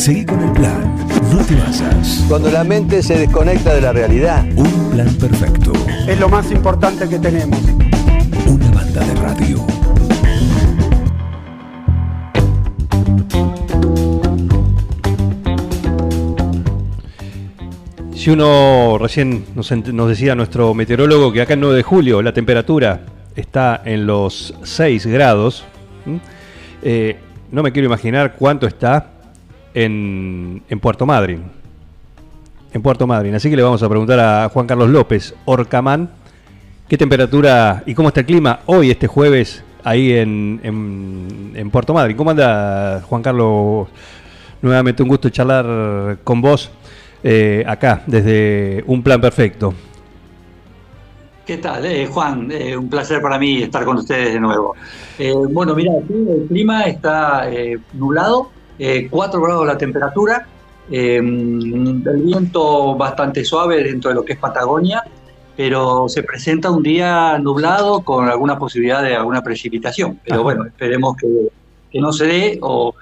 Seguí con el plan. No te basas. Cuando la mente se desconecta de la realidad. Un plan perfecto. Es lo más importante que tenemos. Una banda de radio. Si uno recién nos, nos decía nuestro meteorólogo que acá en 9 de julio la temperatura está en los 6 grados. Eh, no me quiero imaginar cuánto está en, Puerto Madryn. En Puerto Madryn. Así que le vamos a preguntar a Juan Carlos López, Orcamán, qué temperatura y cómo está el clima hoy, este jueves, ahí en, en, Puerto Madryn. ¿Cómo anda, Juan Carlos? Nuevamente un gusto charlar con vos eh, acá, desde Un Plan Perfecto. ¿Qué tal, eh, Juan? Eh, un placer para mí estar con ustedes de nuevo. Eh, bueno, mira, el clima está nublado, eh, 4 grados la temperatura, eh, el viento bastante suave dentro de lo que es Patagonia, pero se presenta un día nublado con alguna posibilidad de alguna precipitación. Pero Ajá. bueno, esperemos que, que no se dé o,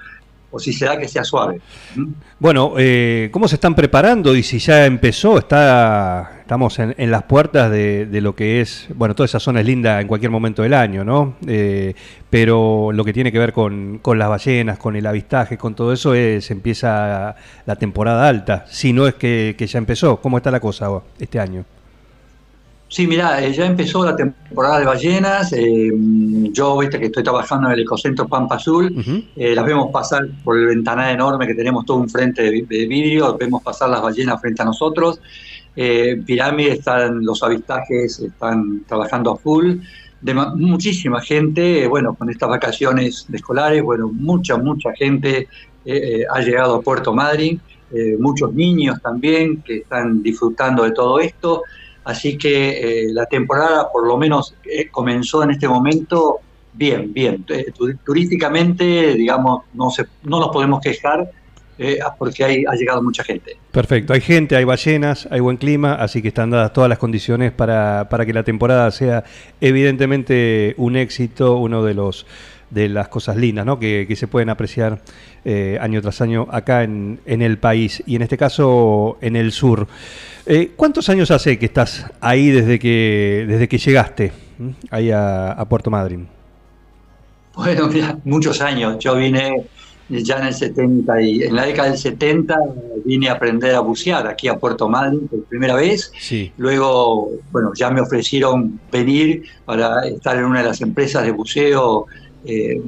o si se da que sea suave. ¿Mm? Bueno, eh, ¿cómo se están preparando? Y si ya empezó, está, estamos en, en las puertas de, de lo que es, bueno, toda esa zona es linda en cualquier momento del año, ¿no? Eh, pero lo que tiene que ver con, con las ballenas, con el avistaje, con todo eso, es empieza la temporada alta, si no es que, que ya empezó. ¿Cómo está la cosa este año? Sí, mira, ya empezó la temporada de ballenas. eh, yo, viste que estoy trabajando en el ecocentro Pampa Azul. Eh, las vemos pasar por el ventanal enorme que tenemos todo un frente de, de vidrio. Vemos pasar las ballenas frente a nosotros. Eh, en Pirámide están los avistajes, están trabajando a full. De muchísima gente, eh, bueno, con estas vacaciones de escolares, bueno, mucha, mucha gente eh, eh, ha llegado a Puerto Madryn. eh, muchos niños también que están disfrutando de todo esto. Así que eh, la temporada por lo menos eh, comenzó en este momento bien, bien. Eh, tu- turísticamente, digamos, no, se, no nos podemos quejar porque hay, ha llegado mucha gente. Perfecto, hay gente, hay ballenas, hay buen clima, así que están dadas todas las condiciones para, para que la temporada sea evidentemente un éxito, uno de los de las cosas lindas ¿no? que, que se pueden apreciar año tras año acá en, en el país y en este caso en el sur. Eh, ¿Cuántos años hace que estás ahí desde que, desde que llegaste ahí a, a Puerto Madryn? Bueno, mira, muchos años. Yo vine ya en el 70 y en la década del 70 vine a aprender a bucear aquí a Puerto Madryn por primera vez. Sí. Luego, bueno, ya me ofrecieron venir para estar en una de las empresas de buceo, eh,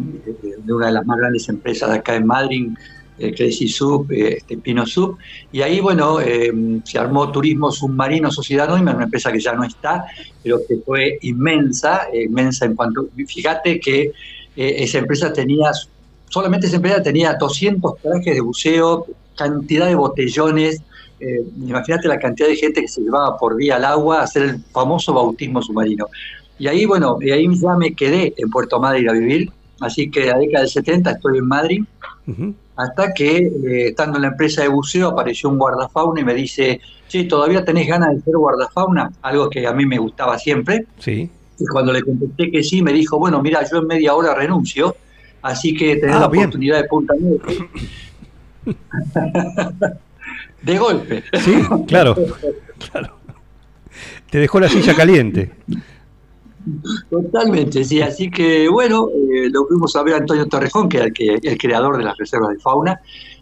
de una de las más grandes empresas de acá en Madrid, eh, Crazy Sub, eh, este, Pino Sub. Y ahí, bueno, eh, se armó Turismo Submarino Sociedad Anónima, una empresa que ya no está, pero que fue inmensa, eh, inmensa en cuanto... Fíjate que eh, esa empresa tenía, solamente esa empresa tenía 200 trajes de buceo, cantidad de botellones, eh, imagínate la cantidad de gente que se llevaba por vía al agua a hacer el famoso bautismo submarino. Y ahí, bueno, y ahí ya me quedé en Puerto Madryn a vivir, así que la década del 70 estoy en Madrid. Hasta que, eh, estando en la empresa de buceo, apareció un guardafauna y me dice, che, ¿todavía tenés ganas de ser guardafauna? Algo que a mí me gustaba siempre. Sí. Y cuando le contesté que sí, me dijo, bueno, mira, yo en media hora renuncio, así que tenés Ah, la bien. oportunidad de Punta de golpe. Sí, claro. claro. Te dejó la silla caliente. Totalmente, sí. Así que, bueno, eh, lo fuimos a ver a Antonio Torrejón, que era el, creador de las reservas de fauna.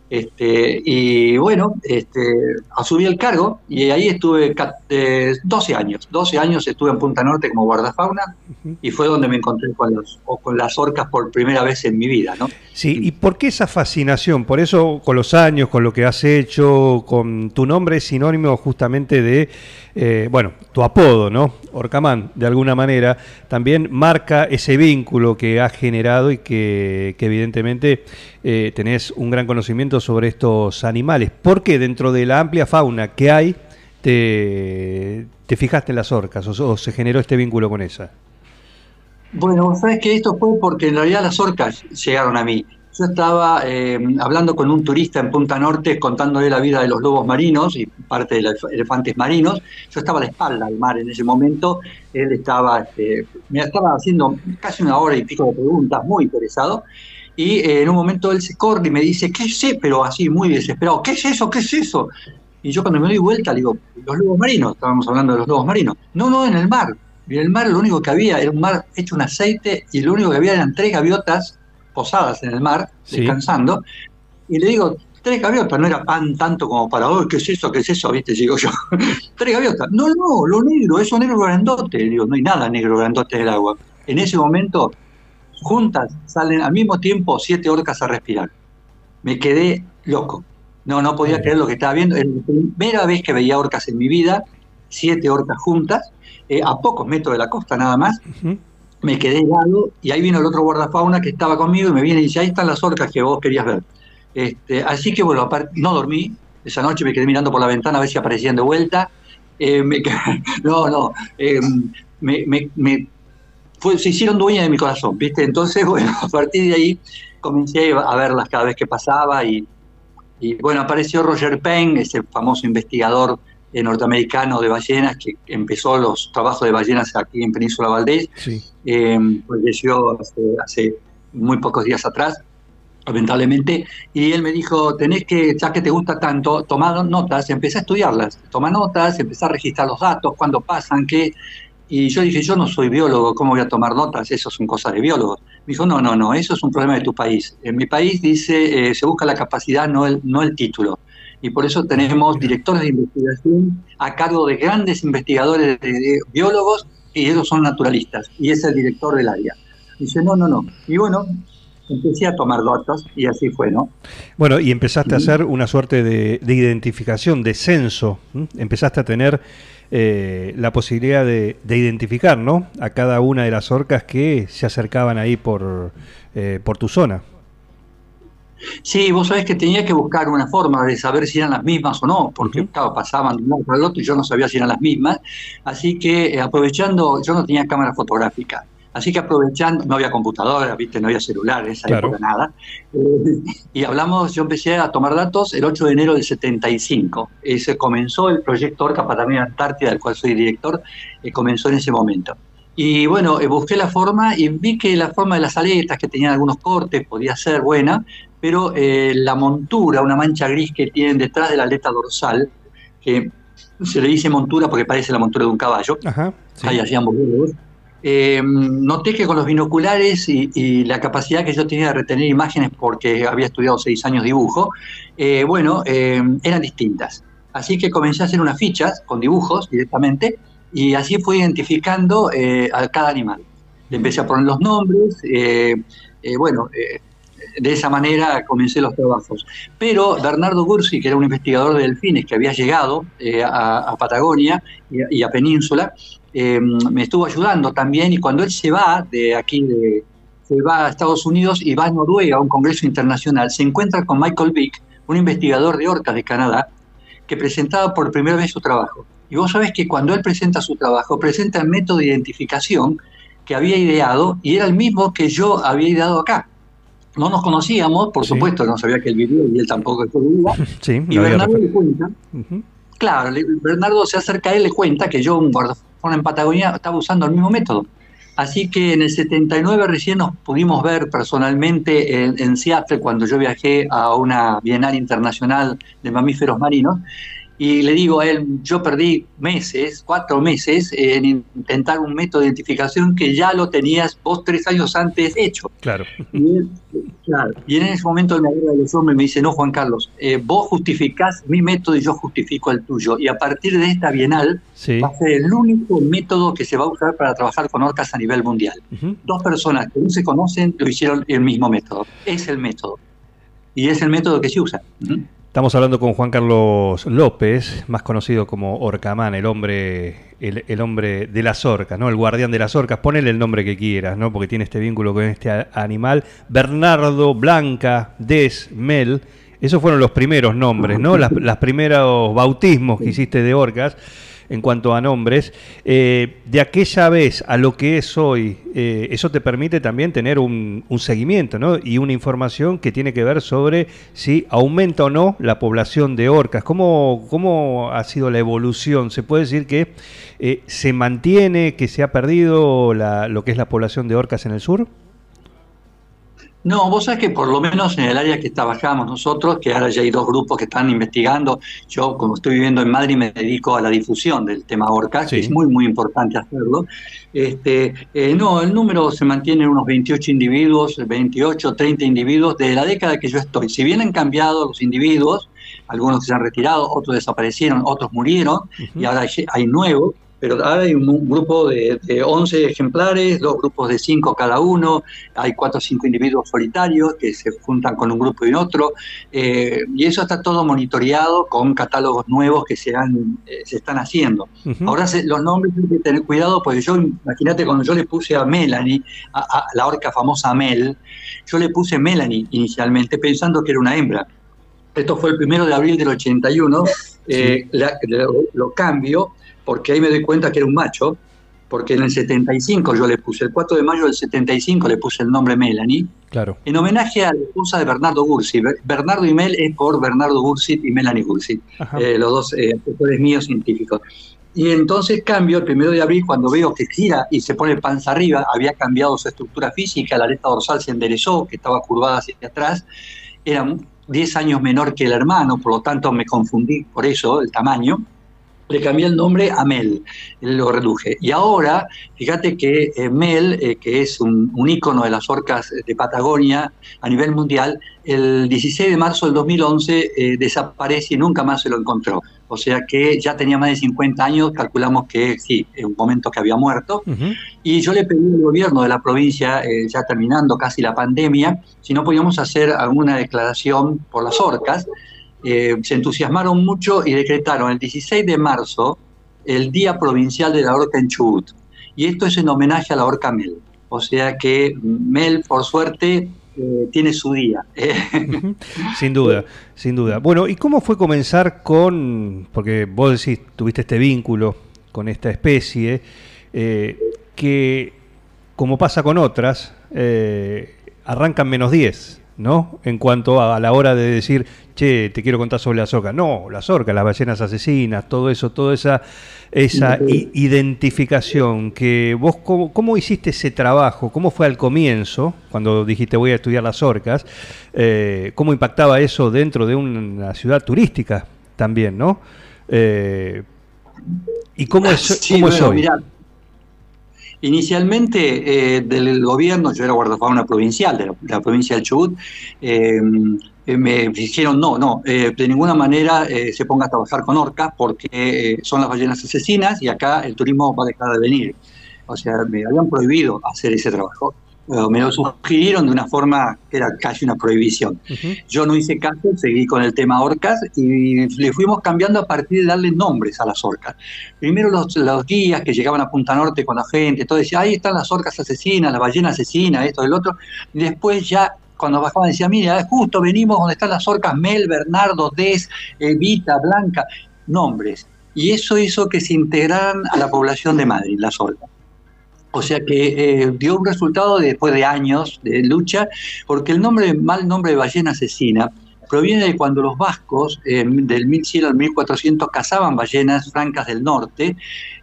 Este, y bueno, este, asumí el cargo y ahí estuve eh, 12 años. 12 años estuve en Punta Norte como guardafauna y fue donde me encontré con, los, o con las orcas por primera vez en mi vida, ¿no? Sí, ¿y por qué esa fascinación? Por eso, con los años, con lo que has hecho, con tu nombre es sinónimo justamente de, eh, bueno, tu apodo, ¿no? Orcamán, de alguna manera, también marca ese vínculo que has generado y que, que evidentemente eh, tenés un gran conocimiento sobre estos animales. ¿Por qué dentro de la amplia fauna que hay te, te fijaste en las orcas o, se generó este vínculo con esa? Bueno, sabes que esto fue porque en realidad las orcas llegaron a mí. Yo estaba eh, hablando con un turista en Punta Norte contándole la vida de los lobos marinos y parte de los elefantes marinos. Yo estaba a la espalda del mar en ese momento. Él estaba, este, me estaba haciendo casi una hora y pico de preguntas, muy interesado. y eh, en un momento él se corre y me dice, ¿qué eso? Pero así, muy desesperado, ¿qué es eso? ¿Qué es eso? Y yo cuando me doy vuelta le digo, los lobos marinos, estábamos hablando de los lobos marinos. No, no, en el mar. Y en el mar lo único que había era un mar hecho un aceite y lo único que había eran tres gaviotas posadas en el mar, descansando. Y le digo, tres gaviotas, no era pan tanto como para, oh, ¿qué es eso? ¿Qué es eso? ¿Viste? Digo yo, tres gaviotas. No, no, lo negro, eso negro grandote. Digo, no hay nada negro grandote en el agua. En ese momento, juntas, salen al mismo tiempo siete orcas a respirar. Me quedé loco. No, no podía creer lo que estaba viendo. Era la primera vez que veía orcas en mi vida, siete orcas juntas, eh, a pocos metros de la costa nada más. Me quedé helado y ahí vino el otro guardafauna que estaba conmigo y me viene y dice, ahí están las orcas que vos querías ver. Este, así que bueno, no dormí. Esa noche me quedé mirando por la ventana a ver si aparecían de vuelta. Eh, no, no. Eh, me, se hicieron dueña de mi corazón, ¿viste? Entonces, bueno, a partir de ahí comencé a verlas cada vez que pasaba y, y bueno, apareció Roger Payne, ese famoso investigador eh, norteamericano de ballenas que empezó los trabajos de ballenas aquí en Península Valdés. Sí. falleció hace, hace muy pocos días atrás lamentablemente, y él me dijo, tenés que, ya que te gusta tanto, tomar notas, empecé a estudiarlas, toma notas, empecé a registrar los datos, cuándo pasan, qué, y yo dije, yo no soy biólogo, ¿cómo voy a tomar notas? Eso son cosas de biólogos. Me dijo, no, no, no, eso es un problema de tu país. En mi país dice, eh, se busca la capacidad, no el, no el título. Y por eso tenemos directores de investigación a cargo de grandes investigadores de, biólogos y ellos son naturalistas. Y es el director del área. Dice, no, no, no. Y bueno, empecé a tomar datos y así fue, ¿no? Bueno, y empezaste a hacer una suerte de, identificación, de censo, empezaste a tener eh, la posibilidad de, identificar, ¿no? A cada una de las orcas que se acercaban ahí por, eh, por tu zona. Sí, vos sabés que tenía que buscar una forma de saber si eran las mismas o no, porque pasaban de un lado al otro y yo no sabía si eran las mismas. Así que eh, aprovechando, yo no tenía cámara fotográfica. Así que aprovechando, no había computadora, ¿viste? no había celular en esa época, nada. Eh, y hablamos, yo empecé a tomar datos el 8 de enero del 75. se comenzó el proyecto Orca Patagonia Antártida, del cual soy director, eh, comenzó en ese momento. Y bueno, eh, busqué la forma y vi que la forma de las aletas, que tenían algunos cortes, podía ser buena, pero la montura, una mancha gris que tienen detrás de la aleta dorsal, que se le dice montura porque parece la montura de un caballo, Ajá, ahí hacían eh, noté que con los binoculares y, la capacidad que yo tenía de retener imágenes porque había estudiado seis años dibujo, eh, bueno, eh, eran distintas. Así que comencé a hacer unas fichas con dibujos directamente y así fui identificando a cada animal. Le empecé a poner los nombres, bueno, de esa manera comencé los trabajos. Pero Bernardo Gursi, que era un investigador de delfines que había llegado a, Patagonia y a Península, Em, me estuvo ayudando también y cuando él se va de aquí, de, se va a Estados Unidos y va a Noruega a un congreso internacional, se encuentra con Michael Vick, un investigador de orcas de Canadá, que presentaba por primera vez su trabajo. Y vos sabés que cuando él presenta su trabajo, presenta el método de identificación que había ideado y era el mismo que yo había ideado acá. No nos conocíamos, por supuesto, no sabía que él vivía y él tampoco que vivía. Sí, y Bernardo le cuenta, claro, Bernardo se acerca a él y le cuenta que yo, un guardafones en Patagonia estaba usando el mismo método. Así que en el 79 recién nos pudimos ver personalmente en, Seattle cuando yo viajé a una Bienal Internacional de Mamíferos Marinos y le digo a él, yo perdí meses, cuatro meses, en intentar un método de identificación que ya lo tenías vos tres años antes hecho. Claro. Y, en ese momento me agarra de los hombros y me dice, no, Juan Carlos, eh, vos justificás mi método y yo justifico el tuyo. Y a partir de esta bienal va a ser el único método que se va a usar para trabajar con orcas a nivel mundial. Dos personas que no se conocen lo hicieron el mismo método. Es el método. Y es el método que se usa. Estamos hablando con Juan Carlos López, más conocido como Orcamán, el hombre, el, hombre de las orcas, ¿no? El guardián de las orcas. Ponele el nombre que quieras, ¿no? Porque tiene este vínculo con este animal. Bernardo, Blanca, Des, Mel. Esos fueron los primeros nombres, ¿no? Las, las primeros bautismos que hiciste de orcas en cuanto a nombres. Eh, de aquella vez a lo que es hoy, eh, eso te permite también tener un, seguimiento ¿no? y una información que tiene que ver sobre si aumenta o no la población de orcas. ¿Cómo, cómo ha sido la evolución? ¿Se puede decir que eh, se mantiene, que se ha perdido lo que es la población de orcas en el sur? No, vos sabés que por lo menos en el área que trabajamos nosotros, que ahora ya hay dos grupos que están investigando, yo como estoy viviendo en Madrid me dedico a la difusión del tema Orca, Sí. que es muy, muy importante hacerlo. Este, eh, no, el número se mantiene en unos 28 individuos, 28, 30 individuos de la década que yo estoy. Si bien han cambiado los individuos, algunos se han retirado, otros desaparecieron, otros murieron, y ahora hay, hay nuevos, pero ahora hay un, un grupo de, de 11 ejemplares, dos grupos de 5 cada uno, hay 4 o 5 individuos solitarios que se juntan con un grupo y otro, eh, y eso está todo monitoreado con catálogos nuevos que se, han, eh, se están haciendo. Ujú. Ahora se- los nombres hay que tener cuidado porque yo, imagínate, cuando yo le puse a Melanie, a, a la orca famosa Mel, yo le puse Melanie inicialmente pensando que era una hembra. Esto fue el primero de abril del 81, eh, la- lo, lo cambio porque ahí me doy cuenta que era un macho, porque en el 75 yo le puse, el 4 de mayo del 75 le puse el nombre Melanie, Claro. en homenaje a la esposa de Bernardo Gursi. Ber- Bernardo y Mel es por Bernardo Gursi y Melanie Gursi eh, los dos eh, asesores míos científicos. Y entonces cambio el primero de abril cuando veo que gira y se pone panza arriba, había cambiado su estructura física, la aleta dorsal se enderezó, que estaba curvada hacia atrás, era mu- 10 años menor que el hermano, por lo tanto me confundí por eso, el tamaño. Le cambié el nombre a Mel, lo reduje. Y ahora, fíjate que eh, Mel, eh, que es un, un ícono de las orcas de Patagonia a nivel mundial, el 16 de marzo del 2011 eh, desaparece y nunca más se lo encontró. O sea que ya tenía más de 50 años, calculamos que sí, en un momento que había muerto. Y yo le pedí al gobierno de la provincia, eh, ya terminando casi la pandemia, si no podíamos hacer alguna declaración por las orcas. Eh, se entusiasmaron mucho y decretaron el 16 de marzo el Día Provincial de la Orca en Chubut. Y esto es en homenaje a la orca Mel. O sea que Mel, por suerte, eh, tiene su día. Ujú. Sin duda, sin duda. Bueno, ¿y cómo fue comenzar con, porque vos decís, tuviste este vínculo con esta especie, eh, que como pasa con otras, eh, arrancan menos 10, ¿no? En cuanto a, a la hora de decir, che, te quiero contar sobre las orcas. No, las orcas, las ballenas asesinas, todo eso, toda esa, esa identificación que vos, cómo, cómo hiciste ese trabajo? ¿Cómo fue al comienzo, cuando dijiste voy a estudiar las orcas? Eh, ¿Cómo impactaba eso dentro de una ciudad turística también, no? Eh, ¿Y cómo es, Sí, cómo es bueno, hoy? mirá, inicialmente eh, del gobierno, yo era guardafauna provincial de la, provincia del Chubut, eh, me dijeron no, no, eh, de ninguna manera eh, se ponga a trabajar con orcas porque eh, son las ballenas asesinas y acá el turismo va a dejar de venir. O sea, me habían prohibido hacer ese trabajo. Eh, me lo sugirieron de una forma que era casi una prohibición. Yo no hice caso, seguí con el tema orcas y le fuimos cambiando a partir de darle nombres a las orcas. Primero los, los guías que llegaban a Punta Norte con la gente, todo decía, ahí están las orcas asesinas, la ballena asesina, esto, el otro. Y después ya cuando bajaban decía, mira, justo venimos donde están las orcas Mel, Bernardo, Des, Evita, Blanca, nombres. Y eso hizo que se integraran a la población de Madrid, las orcas. O sea que eh, dio un resultado después de años de lucha, porque el nombre, mal nombre de ballena asesina proviene de cuando los vascos, eh, del 1100 al 1400, cazaban ballenas francas del norte.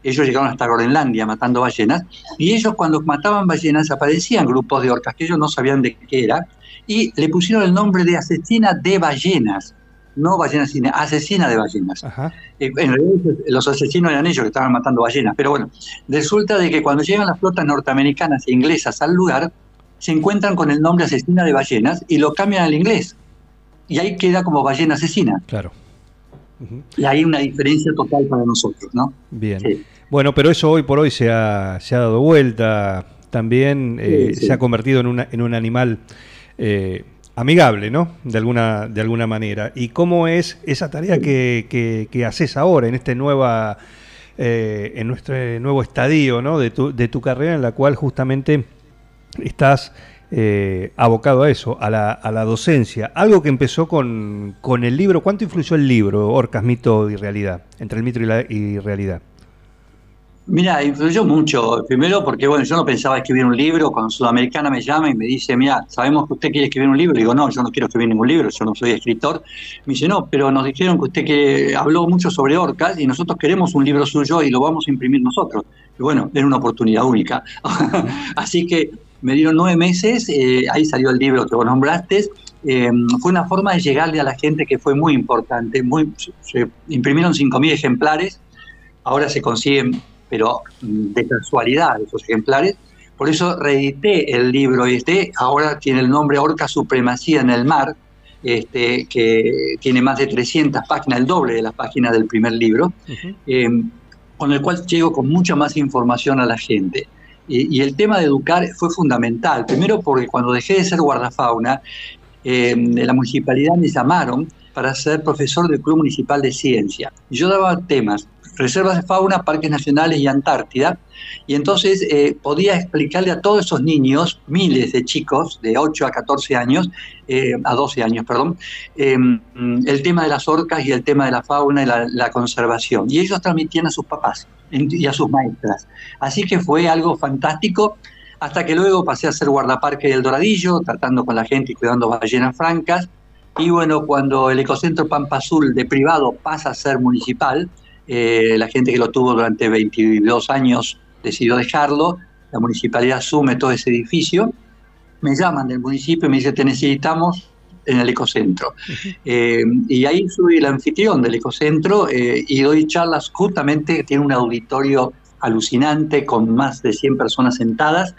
Ellos llegaron hasta Groenlandia matando ballenas. Y ellos, cuando mataban ballenas, aparecían grupos de orcas que ellos no sabían de qué era. Y le pusieron el nombre de asesina de ballenas. No ballena asesina, asesina de ballenas. Ajá. Eh, En realidad los asesinos eran ellos que estaban matando ballenas, pero bueno, resulta de que cuando llegan las flotas norteamericanas e inglesas al lugar, se encuentran con el nombre asesina de ballenas y lo cambian al inglés. Y ahí queda como ballena asesina. Claro. Y hay una diferencia total para nosotros, ¿no? Bien. Sí. Bueno, pero eso hoy por hoy se ha, se ha dado vuelta. También eh, Sí, sí. se ha convertido en, una, en un animal eh, amigable, ¿no? De alguna, de alguna manera. ¿Y cómo es esa tarea que, que- que haces ahora en este nueva, eh, en nuestro nuevo estadio, ¿no? De tu, de tu carrera en la cual justamente estás eh, abocado a eso, a la, a la docencia. Algo que empezó con, con el libro. ¿Cuánto influyó el libro, Orcas, Mito y Realidad? Entre el mito y la y realidad. Mira, influyó mucho. Primero porque, bueno, yo no pensaba escribir un libro. Cuando Sudamericana me llama y me dice, mira, sabemos que usted quiere escribir un libro. Le digo, no, yo no quiero escribir ningún libro, yo no soy escritor. Me dice, no, pero nos dijeron que usted que habló mucho sobre orcas y nosotros queremos un libro suyo y lo vamos a imprimir nosotros. Y bueno, era una oportunidad única. Así que me dieron nueve meses, eh, ahí salió el libro que vos nombraste. Eh, fue una forma de llegarle a la gente que fue muy importante. Muy, se imprimieron 5.000 ejemplares, ahora se consiguen, pero mm, de casualidad, esos ejemplares. Por eso reedité el libro este, ahora tiene el nombre Orca Supremacía en el Mar, este, que tiene más de 300 páginas, el doble de las páginas del primer libro, eh, con el cual llego con mucha más información a la gente. Y, el tema de educar fue fundamental. Primero porque cuando dejé de ser guardafauna, eh, la municipalidad me llamaron para ser profesor del Club Municipal de Ciencia. Y yo daba temas reservas de fauna, parques nacionales y Antártida. Y entonces eh, podía explicarle a todos esos niños, miles de chicos de 8 a 14 años, eh, a 12 años, perdón, em, el tema de las orcas y el tema de la fauna y la, conservación. Y ellos transmitían a sus papás y a sus maestras. Así que fue algo fantástico hasta que luego pasé a ser guardaparque del Doradillo, tratando con la gente y cuidando ballenas francas. Y bueno, cuando el ecocentro Pampa Azul de privado pasa a ser municipal, eh, la gente que lo tuvo durante 22 años decidió dejarlo, la municipalidad asume todo ese edificio, me llaman del municipio y me dicen, te necesitamos en el ecocentro. Eh, y ahí soy el anfitrión del ecocentro eh, y doy charlas justamente, tiene un auditorio alucinante con más de 100 personas sentadas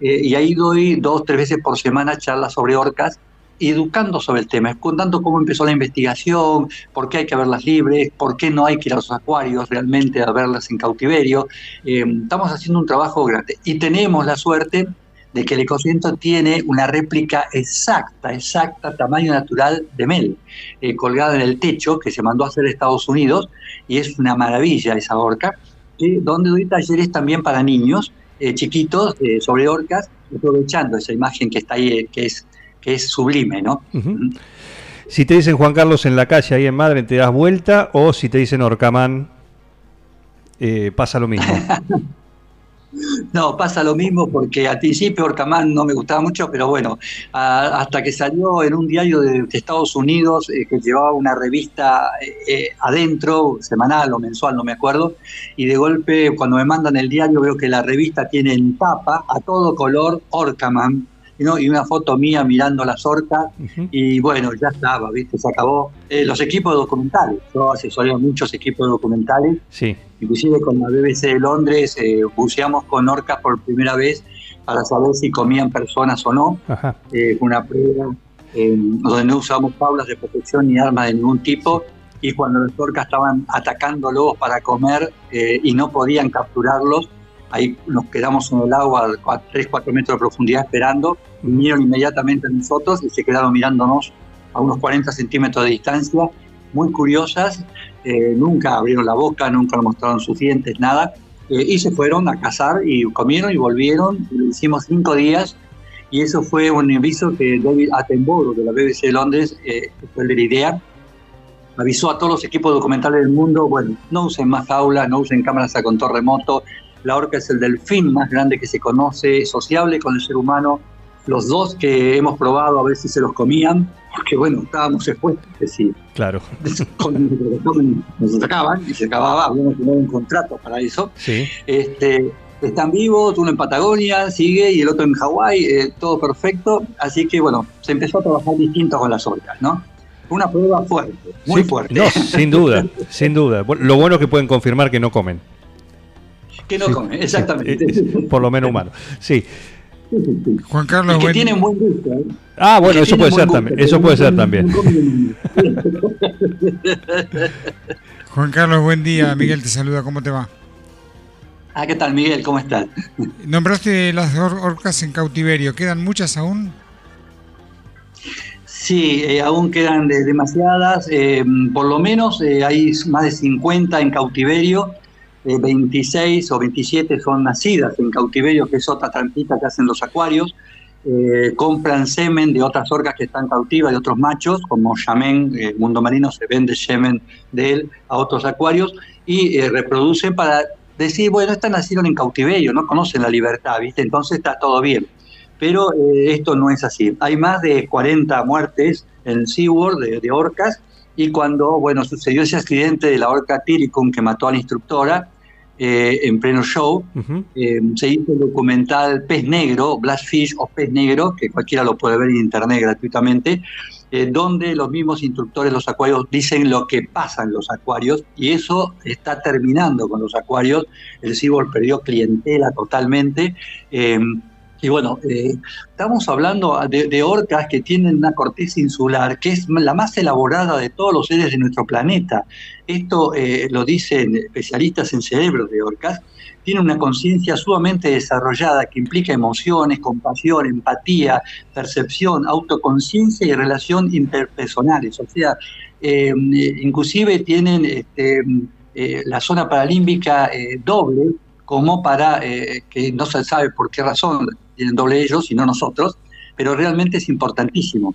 y ahí doy dos, tres veces por semana charlas sobre orcas educando sobre el tema, contando cómo empezó la investigación, por qué hay que verlas libres, por qué no hay que ir a los acuarios realmente a verlas en cautiverio. Eh, estamos haciendo un trabajo grande y tenemos la suerte de que el ecocentro tiene una réplica exacta, exacta, tamaño natural de Mel, eh, colgada en el techo que se mandó a hacer en Estados Unidos y es una maravilla esa orca, donde doy talleres también para niños eh, chiquitos sobre orcas, aprovechando esa imagen que está ahí, que es que es sublime, ¿no? Si te dicen Juan Carlos en la calle, ahí en Madre, te das vuelta, o si te dicen Orcamán, eh, pasa lo mismo. No, pasa lo mismo porque al principio Orcamán no me gustaba mucho, pero bueno, hasta que salió en un diario de, Estados Unidos eh, que llevaba una revista eh, adentro, semanal o mensual, no me acuerdo, y de golpe cuando me mandan el diario veo que la revista tiene en tapa a todo color Orcaman y una foto mía mirando las orcas y bueno, ya estaba, ¿viste? Se acabó. Eh, los equipos documentales, yo asesoré a muchos equipos documentales, sí. inclusive con la BBC de Londres eh, buceamos con orcas por primera vez para saber si comían personas o no. Eh, una prueba donde no usamos paulas de protección ni armas de ningún tipo y cuando las orcas estaban atacando lobos para comer y no podían capturarlos, ahí nos quedamos en el agua a 3, 4 metros de profundidad esperando, vinieron inmediatamente a nosotros y se quedaron mirándonos a unos 40 centímetros de distancia, muy curiosas, eh, nunca abrieron la boca, nunca mostraron sus dientes, nada, eh, y se fueron a cazar y comieron y volvieron, lo hicimos cinco días, y eso fue un aviso que David Attenborough de la BBC de Londres, eh, fue el de la idea, avisó a todos los equipos documentales del mundo, bueno, no usen más jaulas, no usen cámaras a control remoto, la orca es el delfín más grande que se conoce, sociable con el ser humano. Los dos que hemos probado a ver si se los comían, porque bueno, estábamos expuestos, que sí. Claro. nos atacaban y se acababa, habíamos tenido un contrato para eso. Sí. Este, están vivos, uno en Patagonia, sigue, y el otro en Hawái, eh, todo perfecto. Así que bueno, se empezó a trabajar distinto con las orcas, ¿no? Una prueba fuerte, muy fuerte. No, sin duda, sin duda. Lo bueno es que pueden confirmar que no comen que no come, exactamente. Eh, eh, por lo menos humano, sí. Juan Carlos, que tienen buen gusto. ¿eh? Ah, bueno, eso puede ser también. Eso puede ser también. Juan Carlos, buen día. Miguel te saluda. ¿Cómo te va? Ah, ¿qué tal, Miguel? ¿Cómo estás? Nombraste las orcas en cautiverio. ¿Quedan muchas aún? Sí, aún quedan demasiadas. por lo menos hay más de 50 en cautiverio 26 o 27 son nacidas en cautiverio, que es otra trampita que hacen los acuarios. Eh, compran semen de otras orcas que están cautivas, de otros machos, como Yamen, el mundo marino se vende semen de él a otros acuarios y eh, reproducen para decir, bueno, estas nacieron en cautiverio, no conocen la libertad, ¿viste? Entonces está todo bien. Pero eh, esto no es así. Hay más de 40 muertes en SeaWorld de, de orcas y cuando, bueno, sucedió ese accidente de la orca Tiricum que mató a la instructora, eh, en pleno show. Eh, se hizo el documental Pez Negro, Blastfish o Pez Negro, que cualquiera lo puede ver en internet gratuitamente, eh, donde los mismos instructores de los acuarios dicen lo que pasa en los acuarios y eso está terminando con los acuarios. El SeaWorld perdió clientela totalmente. Y bueno, eh, estamos hablando de, de orcas que tienen una corteza insular que es la más elaborada de todos los seres de nuestro planeta. Esto eh, lo dicen especialistas en cerebros de orcas. Tiene una conciencia sumamente desarrollada que implica emociones, compasión, empatía, percepción, autoconciencia y relación interpersonales. O sea, eh, inclusive tienen este, eh, la zona paralímbica eh, doble como para eh, que no se sabe por qué razón tienen doble ellos y no nosotros, pero realmente es importantísimo.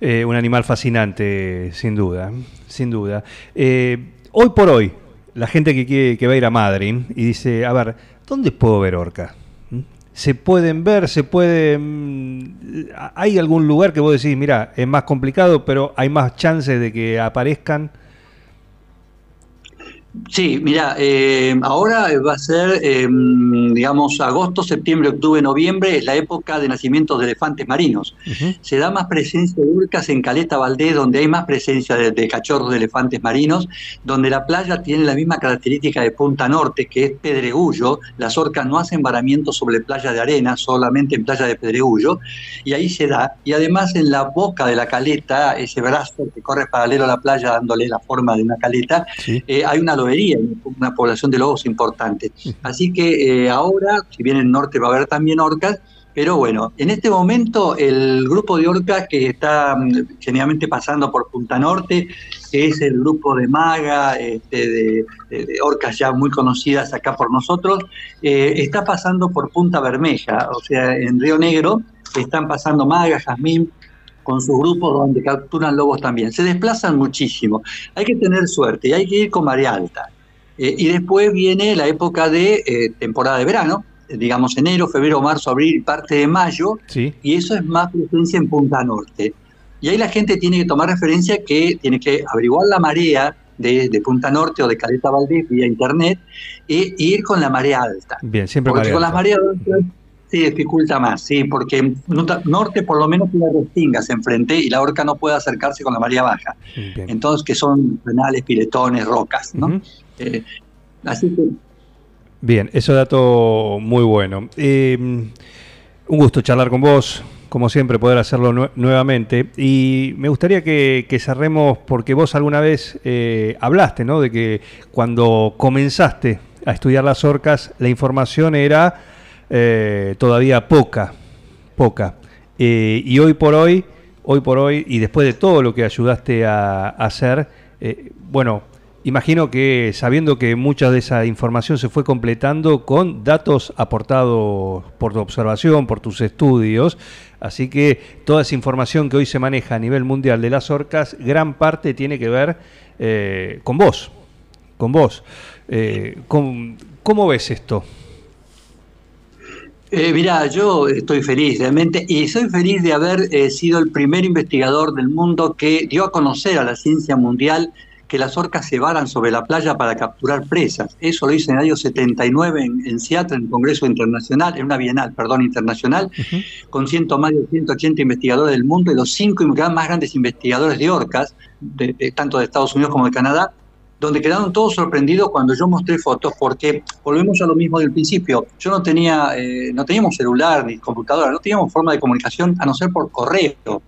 Eh, un animal fascinante, sin duda, sin duda. Eh, hoy por hoy, la gente que, quiere, que va a ir a Madrid y dice, a ver, ¿dónde puedo ver orca? ¿Mm? ¿Se pueden ver? ¿Se pueden...? ¿Hay algún lugar que vos decís, mira, es más complicado, pero hay más chances de que aparezcan? Sí, mira, eh, ahora va a ser, eh, digamos, agosto, septiembre, octubre, noviembre, es la época de nacimientos de elefantes marinos. Se da más presencia de urcas en Caleta Valdés, donde hay más presencia de, de cachorros de elefantes marinos, donde la playa tiene la misma característica de Punta Norte, que es pedregullo. Las orcas no hacen varamiento sobre playa de arena, solamente en playa de pedregullo, y ahí se da. Y además en la boca de la caleta, ese brazo que corre paralelo a la playa dándole la forma de una caleta, Sí. eh, hay una lobería, una población de lobos importante. Así que eh, ahora, si bien en el norte va a haber también orcas, pero bueno, en este momento el grupo de orcas que está mm, generalmente pasando por Punta Norte, que es el grupo de Maga, este, de orcas ya muy conocidas acá por nosotros, eh, está pasando por Punta Bermeja, o sea, en Río Negro, están pasando Maga, Jazmín, con sus grupos donde capturan lobos también. Se desplazan muchísimo. Hay que tener suerte y hay que ir con marea alta. Eh, y después viene la época de eh, temporada de verano, digamos enero, febrero, marzo, abril, parte de mayo, Sí. y eso es más presencia en Punta Norte. Y ahí la gente tiene que tomar referencia que tiene que averiguar la marea de, de Punta Norte o de Caleta Valdés vía internet e ir con la marea alta. Bien, siempre Porque marea con las alta. mareas altas sí dificulta más, sí, porque norte por lo menos tiene restingas enfrente y la orca no puede acercarse con la marea baja. Bien. Entonces, que son renales, piletones, rocas, ¿no? Eh, así que Bien, eso dato muy bueno. Eh, un gusto charlar con vos, como siempre, poder hacerlo nue- nuevamente. Y me gustaría que, que cerremos, porque vos alguna vez eh, hablaste, ¿no? De que cuando comenzaste a estudiar las orcas, la información era eh, todavía poca, poca. Eh, y hoy por hoy, hoy por hoy, y después de todo lo que ayudaste a, hacer, eh, bueno, imagino que sabiendo que mucha de esa información se fue completando con datos aportados por tu observación, por tus estudios, así que toda esa información que hoy se maneja a nivel mundial de las orcas, gran parte tiene que ver con vos, con vos. Con- ¿Cómo ves esto? Eh, mira, yo estoy feliz realmente y soy feliz de haber eh, sido el primer investigador del mundo que dio a conocer a la ciencia mundial que las orcas se varan sobre la playa para capturar presas. Eso lo hice en el año 79 en, en Seattle, en un congreso internacional, en una bienal, perdón, internacional, con ciento más de 180 investigadores del mundo y los cinco más grandes investigadores de orcas, de- de- tanto de Estados Unidos como de Canadá, donde quedaron todos sorprendidos cuando yo mostré fotos, porque volvemos a lo mismo del principio. Yo no tenía, eh, no teníamos celular ni computadora, no teníamos forma de comunicación a no ser por correo.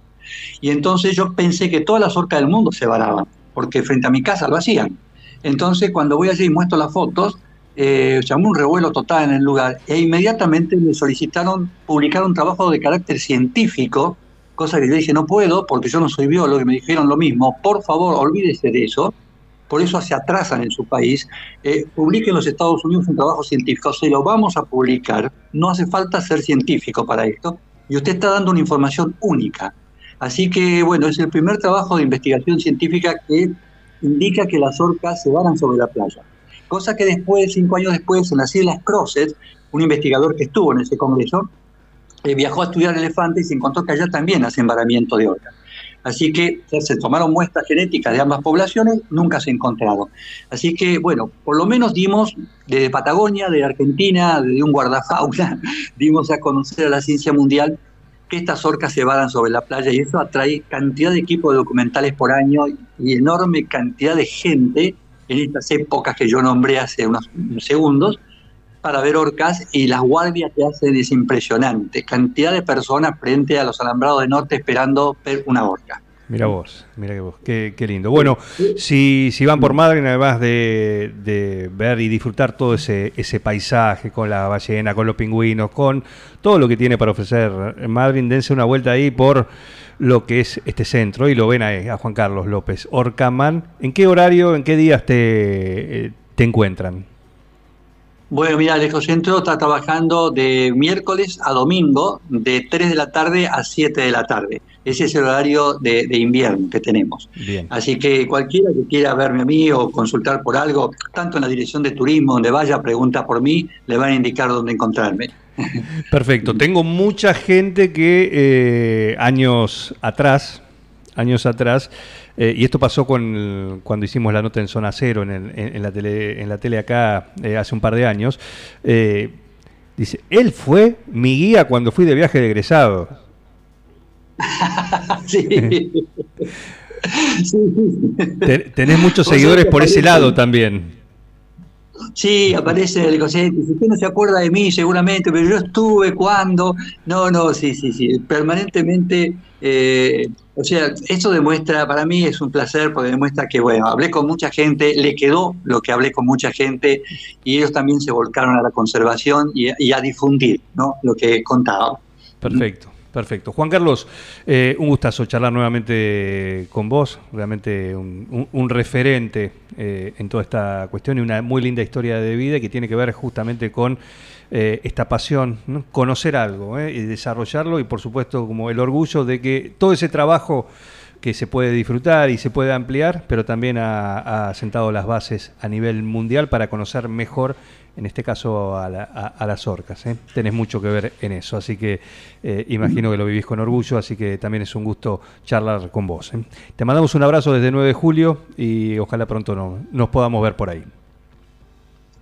Y entonces yo pensé que todas las orcas del mundo se varaban, porque frente a mi casa lo hacían. Entonces cuando voy allí y muestro las fotos, eh, llamó un revuelo total en el lugar e inmediatamente me solicitaron publicar un trabajo de carácter científico, cosa que yo dije no puedo porque yo no soy biólogo y me dijeron lo mismo, por favor olvídese de eso, por eso se atrasan en su país, eh, en los Estados Unidos un trabajo científico, se lo vamos a publicar, no hace falta ser científico para esto, y usted está dando una información única. Así que, bueno, es el primer trabajo de investigación científica que indica que las orcas se varan sobre la playa. Cosa que después, cinco años después, en las Islas Crozet, un investigador que estuvo en ese congreso, eh, viajó a estudiar elefantes y se encontró que allá también hacen varamiento de orcas. Así que se tomaron muestras genéticas de ambas poblaciones, nunca se encontraron. Así que, bueno, por lo menos dimos desde Patagonia, de Argentina, de un guardafauna, dimos a conocer a la ciencia mundial que estas orcas se varan sobre la playa y eso atrae cantidad de equipos documentales por año y enorme cantidad de gente en estas épocas que yo nombré hace unos segundos para ver orcas y las guardias que hacen es impresionante. Cantidad de personas frente a los alambrados de norte esperando ver una orca. Mira vos, mira que vos, qué, lindo. Bueno, si, si van por Madrid, además de, de, ver y disfrutar todo ese, ese paisaje con la ballena, con los pingüinos, con todo lo que tiene para ofrecer Madrid, dense una vuelta ahí por lo que es este centro y lo ven a Juan Carlos López Orcamán. ¿En qué horario, en qué días te, eh, te encuentran? Bueno, mira, el Ecocentro está trabajando de miércoles a domingo, de 3 de la tarde a 7 de la tarde. Ese es el horario de, invierno que tenemos. Así que cualquiera que quiera verme a mí o consultar por algo, tanto en la dirección de turismo, donde vaya, pregunta por mí, le van a indicar dónde encontrarme. Perfecto. Tengo mucha gente que eh, años atrás, años atrás, eh, y esto pasó con cuando hicimos la nota en Zona Cero en, la, tele, en la tele acá eh, hace un par de años. Eh, dice, él fue mi guía cuando fui de viaje de egresado. sí. tenés muchos seguidores por ese lado también. Sí, aparece el ecocentro. Si usted no se acuerda de mí, seguramente, pero yo estuve cuando. No, no, sí, sí, sí. Permanentemente. Eh, o sea, esto demuestra, para mí es un placer porque demuestra que, bueno, hablé con mucha gente, le quedó lo que hablé con mucha gente y ellos también se volcaron a la conservación y, a difundir ¿no? lo que contaba. Perfecto. Perfecto. Juan Carlos, eh, un gustazo charlar nuevamente con vos, realmente un, referente eh, en toda esta cuestión y una muy linda historia de vida que tiene que ver justamente con eh, esta pasión, conocer algo y desarrollarlo y por supuesto como el orgullo de que todo ese trabajo que se puede disfrutar y se puede ampliar, pero también ha, sentado las bases a nivel mundial para conocer mejor en este caso a, las orcas. ¿eh? Tenés mucho que ver en eso, así que eh, imagino que lo vivís con orgullo, así que también es un gusto charlar con vos. ¿eh? Te mandamos un abrazo desde 9 de julio y ojalá pronto no, nos podamos ver por ahí.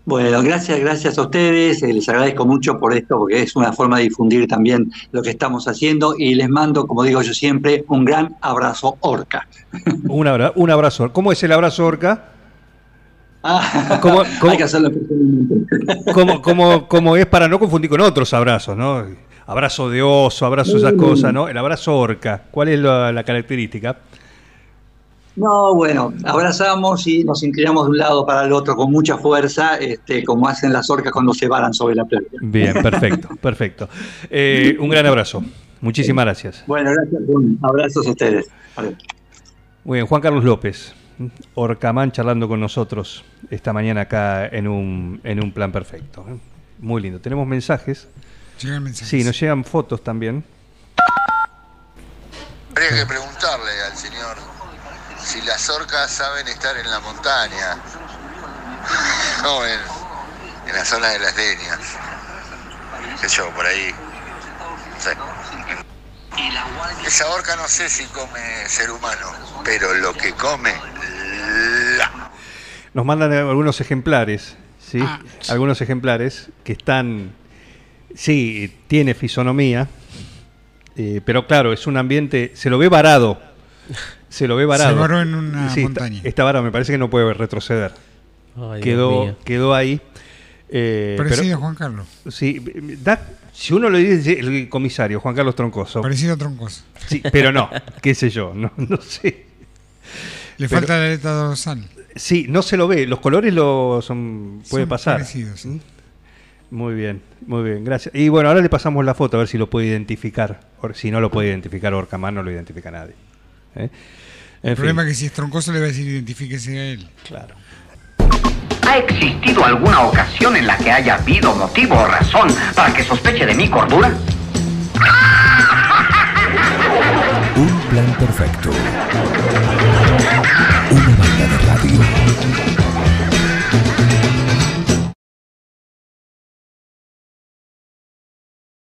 Bueno, gracias, gracias a ustedes. Les agradezco mucho por esto, porque es una forma de difundir también lo que estamos haciendo. Y les mando, como digo yo siempre, un gran abrazo orca. Un, un abrazo. ¿Cómo es el abrazo orca? Ah, ¿Cómo, hay que hacerlo como, es para no confundir con otros abrazos, ¿no? Abrazo de oso, abrazo esas cosas, ¿no? El abrazo orca, ¿cuál es la, característica? No, bueno, abrazamos y nos inclinamos de un lado para el otro con mucha fuerza, este, como hacen las orcas cuando se varan sobre la playa. Bien, perfecto, perfecto. Eh, un gran abrazo. Muchísimas gracias. Bueno, gracias. abrazos a ustedes. Muy bien, Juan Carlos López. Orcamán charlando con nosotros esta mañana acá en un, en un plan perfecto. ¿eh? Muy lindo. Tenemos mensajes. Llegan mensajes. Sí, nos llegan fotos también. Habría que preguntarle al señor si las orcas saben estar en la montaña o en, la zona de las leñas. ¿Qué yo, por ahí? Esa orca no sé si come ser humano, pero lo que come, la. Nos mandan algunos ejemplares, ¿sí? Ah. Algunos ejemplares que están, sí, tiene fisonomía, eh, pero claro, es un ambiente, se lo ve varado. Se lo ve varado. Se varó en una montaña. Está, varado, me parece que no puede retroceder. quedó, quedó ahí. Eh, Parecido a Juan Carlos. Sí, da, si uno lo dice el comisario, Juan Carlos Troncoso. Parecido a Troncoso. Sí, pero no, qué sé yo, no, no sé. Le falta la letra dorsal. Sí, no se lo ve, los colores lo son puede pasar. Parecidos, ¿Mm? Muy bien, muy bien, gracias. Y bueno, ahora le pasamos la foto a ver si lo puede identificar. Si no lo puede identificar Orcamán, no lo identifica nadie. ¿eh? El problema es que si es troncoso le va a decir identifíquese a él. Claro. ¿Ha existido alguna ocasión en la que haya habido motivo o razón para que sospeche de mi cordura? Un plan perfecto. Un